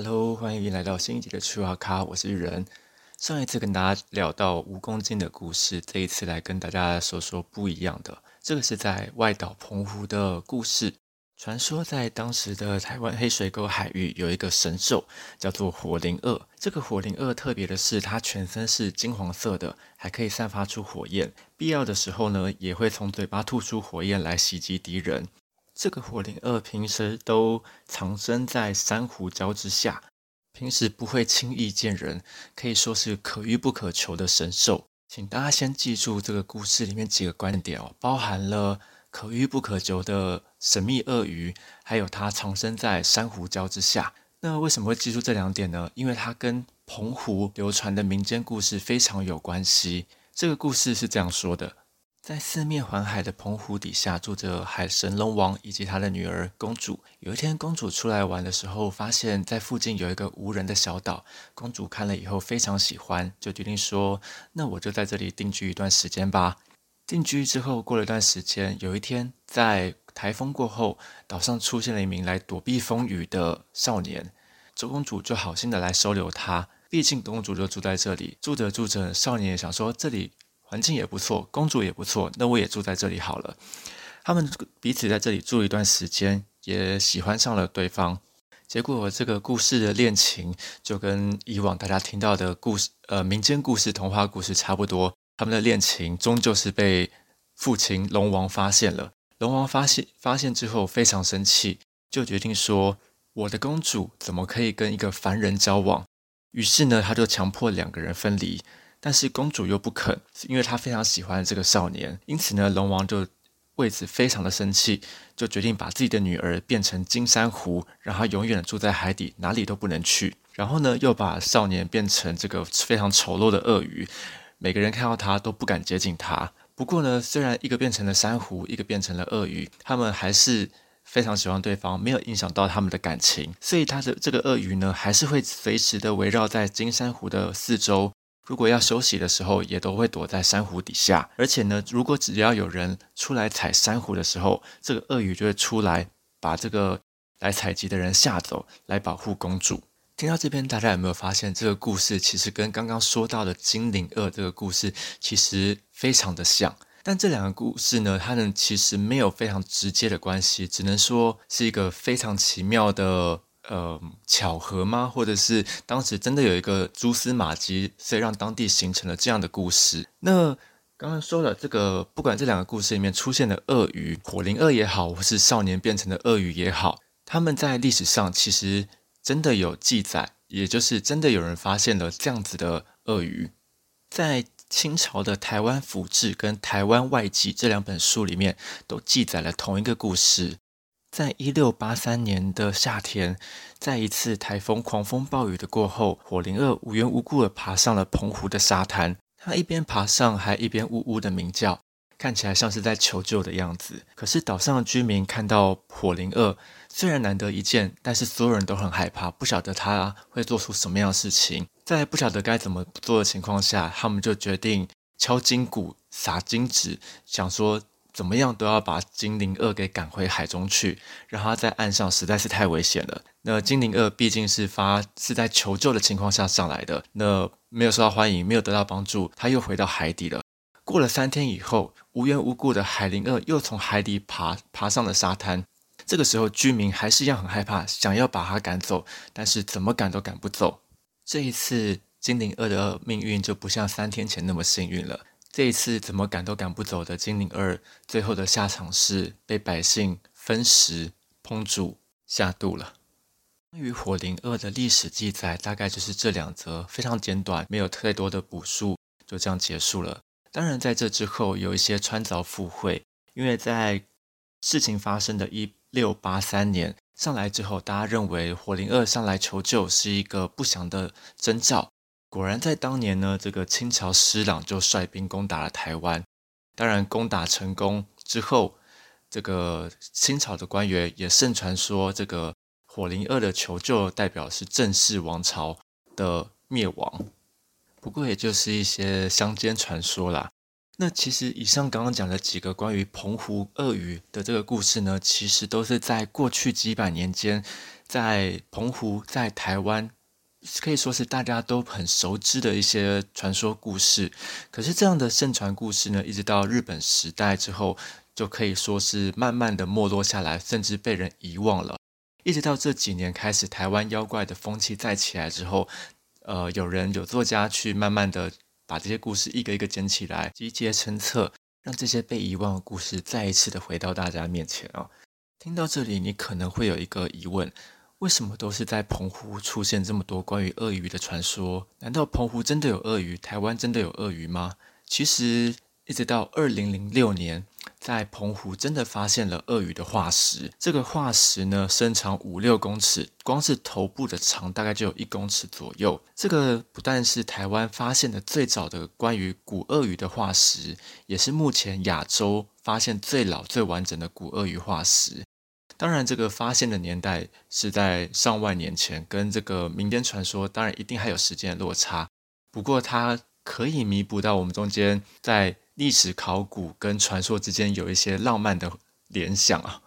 Hello，欢迎来到新一集的趣话咖，我是人。上一次跟大家聊到蜈蚣精的故事，这一次来跟大家说说不一样的。这个是在外岛澎湖的故事。传说在当时的台湾黑水沟海域有一个神兽，叫做火灵鳄。这个火灵鳄特别的是，它全身是金黄色的，还可以散发出火焰。必要的时候呢，也会从嘴巴吐出火焰来袭击敌人。这个火灵鳄平时都藏身在珊瑚礁之下，平时不会轻易见人，可以说是可遇不可求的神兽。请大家先记住这个故事里面几个观点哦，包含了。可遇不可求的神秘鳄鱼，还有它藏身在珊瑚礁之下。那为什么会记住这两点呢？因为它跟澎湖流传的民间故事非常有关系。这个故事是这样说的：在四面环海的澎湖底下，住着海神龙王以及他的女儿公主。有一天，公主出来玩的时候，发现在附近有一个无人的小岛。公主看了以后非常喜欢，就决定说：“那我就在这里定居一段时间吧。”定居之后，过了一段时间，有一天在台风过后，岛上出现了一名来躲避风雨的少年。周公主就好心的来收留他，毕竟公主就住在这里。住着住着，少年也想说这里环境也不错，公主也不错，那我也住在这里好了。他们彼此在这里住一段时间，也喜欢上了对方。结果这个故事的恋情就跟以往大家听到的故事，呃，民间故事、童话故事差不多。他们的恋情终究是被父亲龙王发现了。龙王发现发现之后非常生气，就决定说：“我的公主怎么可以跟一个凡人交往？”于是呢，他就强迫两个人分离。但是公主又不肯，因为她非常喜欢这个少年。因此呢，龙王就为此非常的生气，就决定把自己的女儿变成金珊瑚，让她永远住在海底，哪里都不能去。然后呢，又把少年变成这个非常丑陋的鳄鱼。每个人看到他都不敢接近他。不过呢，虽然一个变成了珊瑚，一个变成了鳄鱼，他们还是非常喜欢对方，没有影响到他们的感情。所以他的这个鳄鱼呢，还是会随时的围绕在金珊瑚的四周。如果要休息的时候，也都会躲在珊瑚底下。而且呢，如果只要有人出来采珊瑚的时候，这个鳄鱼就会出来把这个来采集的人吓走，来保护公主。听到这边，大家有没有发现这个故事其实跟刚刚说到的精灵鳄这个故事其实非常的像？但这两个故事呢，它们其实没有非常直接的关系，只能说是一个非常奇妙的呃巧合吗？或者是当时真的有一个蛛丝马迹，所以让当地形成了这样的故事？那刚刚说了这个，不管这两个故事里面出现的鳄鱼，火灵鳄也好，或是少年变成的鳄鱼也好，他们在历史上其实。真的有记载，也就是真的有人发现了这样子的鳄鱼，在清朝的《台湾府志》跟《台湾外记》这两本书里面，都记载了同一个故事。在一六八三年的夏天，在一次台风狂风暴雨的过后，火灵鳄无缘无故的爬上了澎湖的沙滩，它一边爬上，还一边呜呜的鸣叫。看起来像是在求救的样子，可是岛上的居民看到火灵鳄，虽然难得一见，但是所有人都很害怕，不晓得它会做出什么样的事情。在不晓得该怎么做的情况下，他们就决定敲金鼓、撒金纸，想说怎么样都要把精灵二给赶回海中去，让它在岸上实在是太危险了。那精灵二毕竟是发是在求救的情况下上来的，那没有受到欢迎，没有得到帮助，它又回到海底了。过了三天以后，无缘无故的海灵二又从海底爬爬上了沙滩。这个时候，居民还是一样很害怕，想要把它赶走，但是怎么赶都赶不走。这一次，精灵二的命运就不像三天前那么幸运了。这一次，怎么赶都赶不走的精灵二，最后的下场是被百姓分食、烹煮、下肚了。关于火灵二的历史记载，大概就是这两则，非常简短，没有太多的补述，就这样结束了。当然，在这之后有一些穿凿附会，因为在事情发生的一六八三年上来之后，大家认为火灵二上来求救是一个不祥的征兆。果然，在当年呢，这个清朝施琅就率兵攻打了台湾。当然，攻打成功之后，这个清朝的官员也盛传说，这个火灵二的求救代表是郑氏王朝的灭亡。不过也就是一些乡间传说啦。那其实以上刚刚讲的几个关于澎湖鳄鱼的这个故事呢，其实都是在过去几百年间，在澎湖、在台湾，可以说是大家都很熟知的一些传说故事。可是这样的盛传故事呢，一直到日本时代之后，就可以说是慢慢的没落下来，甚至被人遗忘了。一直到这几年开始，台湾妖怪的风气再起来之后，呃，有人有作家去慢慢的。把这些故事一个一个捡起来，集结成册，让这些被遗忘的故事再一次的回到大家面前啊！听到这里，你可能会有一个疑问：为什么都是在澎湖出现这么多关于鳄鱼的传说？难道澎湖真的有鳄鱼？台湾真的有鳄鱼吗？其实，一直到二零零六年。在澎湖真的发现了鳄鱼的化石，这个化石呢身长五六公尺，光是头部的长大概就有一公尺左右。这个不但是台湾发现的最早的关于古鳄鱼的化石，也是目前亚洲发现最老最完整的古鳄鱼化石。当然，这个发现的年代是在上万年前，跟这个民间传说当然一定还有时间的落差。不过，它可以弥补到我们中间在。历史考古跟传说之间有一些浪漫的联想啊。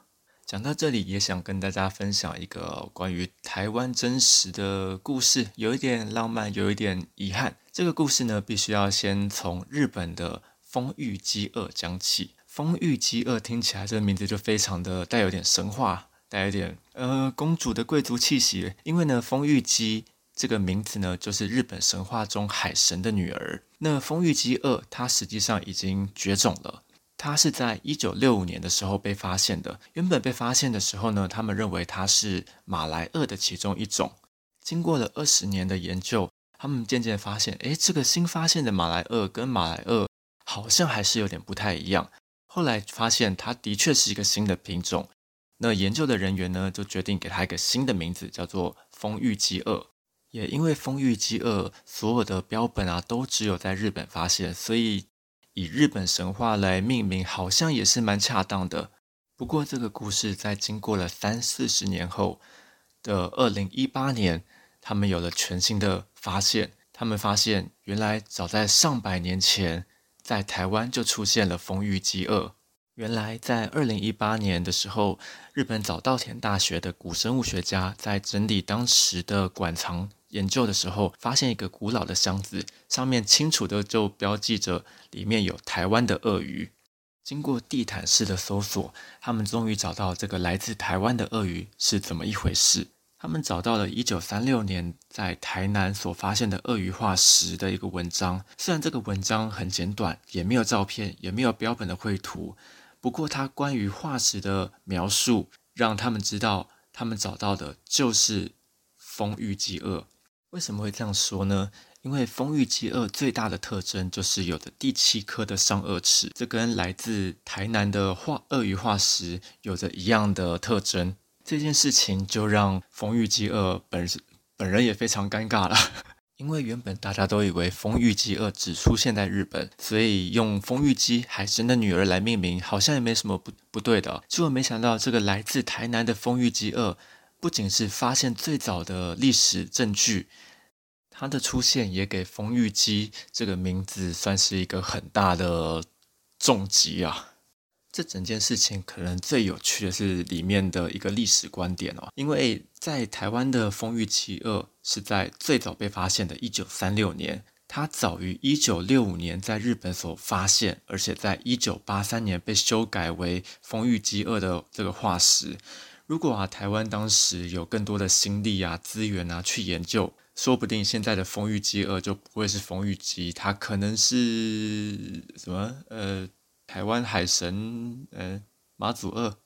讲到这里，也想跟大家分享一个关于台湾真实的故事，有一点浪漫，有一点遗憾。这个故事呢，必须要先从日本的丰裕饥饿讲起。丰玉饥饿听起来这个名字就非常的带有点神话，带有点呃公主的贵族气息。因为呢，丰玉姬。这个名字呢，就是日本神话中海神的女儿。那丰玉姬二，它实际上已经绝种了。它是在一九六五年的时候被发现的。原本被发现的时候呢，他们认为它是马来鳄的其中一种。经过了二十年的研究，他们渐渐发现，哎，这个新发现的马来鳄跟马来鳄好像还是有点不太一样。后来发现它的确是一个新的品种。那研究的人员呢，就决定给它一个新的名字，叫做丰玉姬二。也因为丰裕饥饿，所有的标本啊都只有在日本发现，所以以日本神话来命名，好像也是蛮恰当的。不过这个故事在经过了三四十年后的二零一八年，他们有了全新的发现。他们发现，原来早在上百年前，在台湾就出现了丰玉饥饿。原来在二零一八年的时候，日本早稻田大学的古生物学家在整理当时的馆藏。研究的时候，发现一个古老的箱子，上面清楚的就标记着里面有台湾的鳄鱼。经过地毯式的搜索，他们终于找到这个来自台湾的鳄鱼是怎么一回事。他们找到了一九三六年在台南所发现的鳄鱼化石的一个文章。虽然这个文章很简短，也没有照片，也没有标本的绘图，不过它关于化石的描述，让他们知道他们找到的就是丰玉鸡鳄。为什么会这样说呢？因为丰玉鸡鳄最大的特征就是有着第七颗的上颚齿，这跟来自台南的化鳄鱼化石有着一样的特征。这件事情就让丰玉鸡鳄本本人也非常尴尬了，因为原本大家都以为丰玉鸡鳄只出现在日本，所以用丰玉鸡海神的女儿来命名，好像也没什么不不对的。结果没想到，这个来自台南的丰玉鸡鳄。不仅是发现最早的历史证据，它的出现也给丰玉姬这个名字算是一个很大的重击啊！这整件事情可能最有趣的是里面的一个历史观点哦，因为在台湾的丰玉奇鳄是在最早被发现的1936年，它早于1965年在日本所发现，而且在1983年被修改为丰玉鸡鳄的这个化石。如果啊，台湾当时有更多的心力啊、资源啊去研究，说不定现在的丰玉鸡鳄就不会是丰玉鸡，它可能是什么？呃，台湾海神，嗯，马祖鳄，